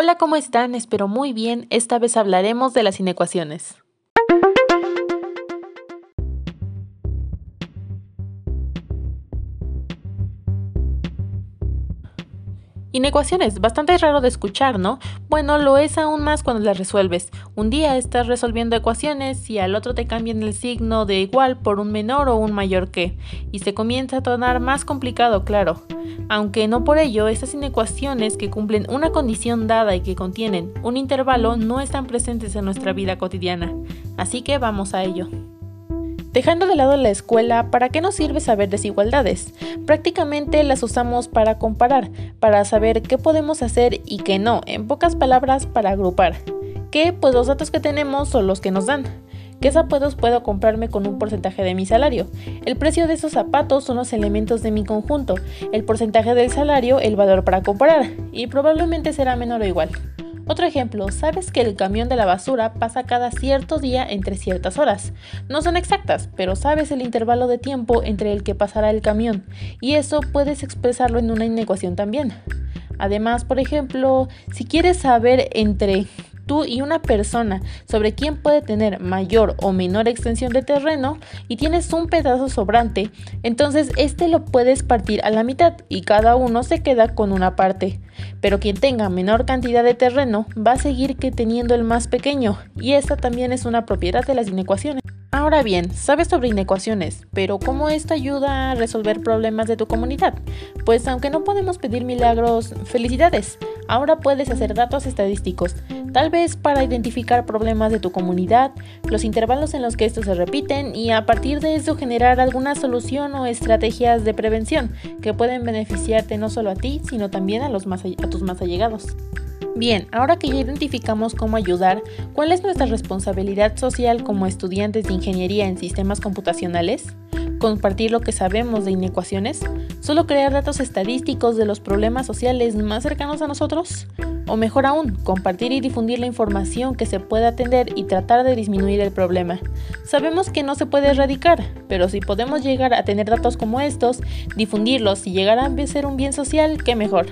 Hola, ¿cómo están? Espero muy bien. Esta vez hablaremos de las inecuaciones. Inecuaciones, bastante raro de escuchar, ¿no? Bueno, lo es aún más cuando las resuelves. Un día estás resolviendo ecuaciones y al otro te cambian el signo de igual por un menor o un mayor que, y se comienza a tornar más complicado, claro. Aunque no por ello, estas inecuaciones que cumplen una condición dada y que contienen un intervalo no están presentes en nuestra vida cotidiana. Así que vamos a ello. Dejando de lado la escuela, ¿para qué nos sirve saber desigualdades? Prácticamente las usamos para comparar, para saber qué podemos hacer y qué no, en pocas palabras, para agrupar. ¿Qué? Pues los datos que tenemos son los que nos dan. ¿Qué zapatos puedo comprarme con un porcentaje de mi salario? El precio de esos zapatos son los elementos de mi conjunto, el porcentaje del salario, el valor para comparar, y probablemente será menor o igual. Otro ejemplo, sabes que el camión de la basura pasa cada cierto día entre ciertas horas. No son exactas, pero sabes el intervalo de tiempo entre el que pasará el camión, y eso puedes expresarlo en una inecuación también. Además, por ejemplo, si quieres saber entre tú y una persona sobre quién puede tener mayor o menor extensión de terreno y tienes un pedazo sobrante, entonces este lo puedes partir a la mitad y cada uno se queda con una parte. Pero quien tenga menor cantidad de terreno va a seguir que teniendo el más pequeño y esta también es una propiedad de las inecuaciones. Ahora bien, sabes sobre inecuaciones, pero ¿cómo esto ayuda a resolver problemas de tu comunidad? Pues aunque no podemos pedir milagros, felicidades. Ahora puedes hacer datos estadísticos, tal vez para identificar problemas de tu comunidad, los intervalos en los que estos se repiten y a partir de eso generar alguna solución o estrategias de prevención que pueden beneficiarte no solo a ti, sino también a, a tus más allegados. Bien, ahora que ya identificamos cómo ayudar, ¿cuál es nuestra responsabilidad social como estudiantes de ingeniería en sistemas computacionales? ¿Compartir lo que sabemos de inecuaciones? ¿Solo crear datos estadísticos de los problemas sociales más cercanos a nosotros? O mejor aún, compartir y difundir la información que se pueda atender y tratar de disminuir el problema. Sabemos que no se puede erradicar, pero si podemos llegar a tener datos como estos, difundirlos y llegar a ser un bien social, qué mejor.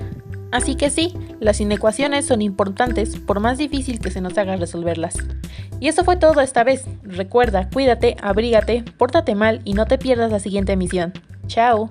Así que sí, las inecuaciones son importantes por más difícil que se nos haga resolverlas. Y eso fue todo esta vez. Recuerda, cuídate, abrígate, pórtate mal y no te pierdas la siguiente emisión. Chao.